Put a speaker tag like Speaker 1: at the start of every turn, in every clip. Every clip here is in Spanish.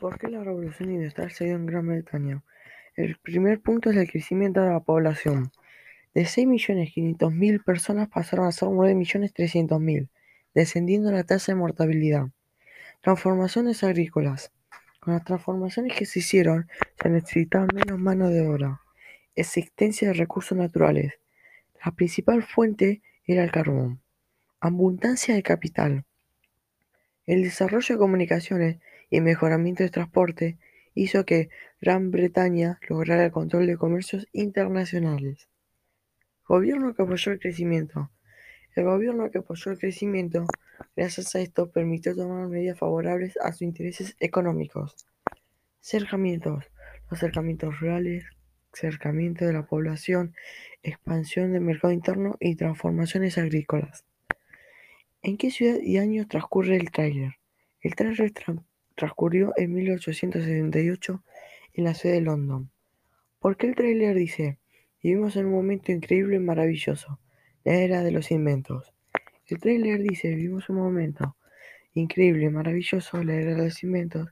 Speaker 1: ¿Por qué la revolución industrial se dio en Gran Bretaña? El primer punto es el crecimiento de la población. De 6.500.000 personas pasaron a ser 9.300.000, descendiendo la tasa de mortalidad. Transformaciones agrícolas. Con las transformaciones que se hicieron, se necesitaba menos mano de obra. Existencia de recursos naturales. La principal fuente era el carbón. Abundancia de capital. El desarrollo de comunicaciones y mejoramiento de transporte hizo que Gran Bretaña lograra el control de comercios internacionales. Gobierno que apoyó el crecimiento. El gobierno que apoyó el crecimiento, gracias a esto, permitió tomar medidas favorables a sus intereses económicos. Cercamientos. Los cercamientos rurales, cercamiento de la población, expansión del mercado interno y transformaciones agrícolas. ¿En qué ciudad y año transcurre el tráiler? El tráiler transcurrió en 1878 en la ciudad de London. ¿Por qué el tráiler dice, vivimos en un momento increíble y maravilloso, la era de los inventos? El tráiler dice, vivimos un momento increíble y maravilloso, la era de los inventos,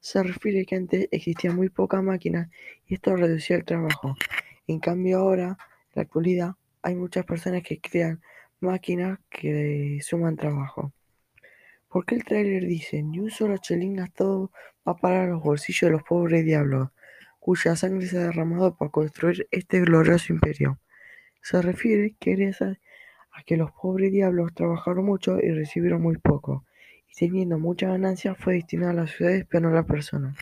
Speaker 1: se refiere que antes existía muy poca máquina y esto reducía el trabajo. En cambio ahora, en la actualidad, hay muchas personas que crean máquinas que suman trabajo. ¿Por qué el tráiler dice, ni un solo chelín gastado va a parar a los bolsillos de los pobres diablos, cuya sangre se ha derramado para construir este glorioso imperio? Se refiere que a que los pobres diablos trabajaron mucho y recibieron muy poco, y teniendo mucha ganancia fue destinado a las ciudades pero no a las personas.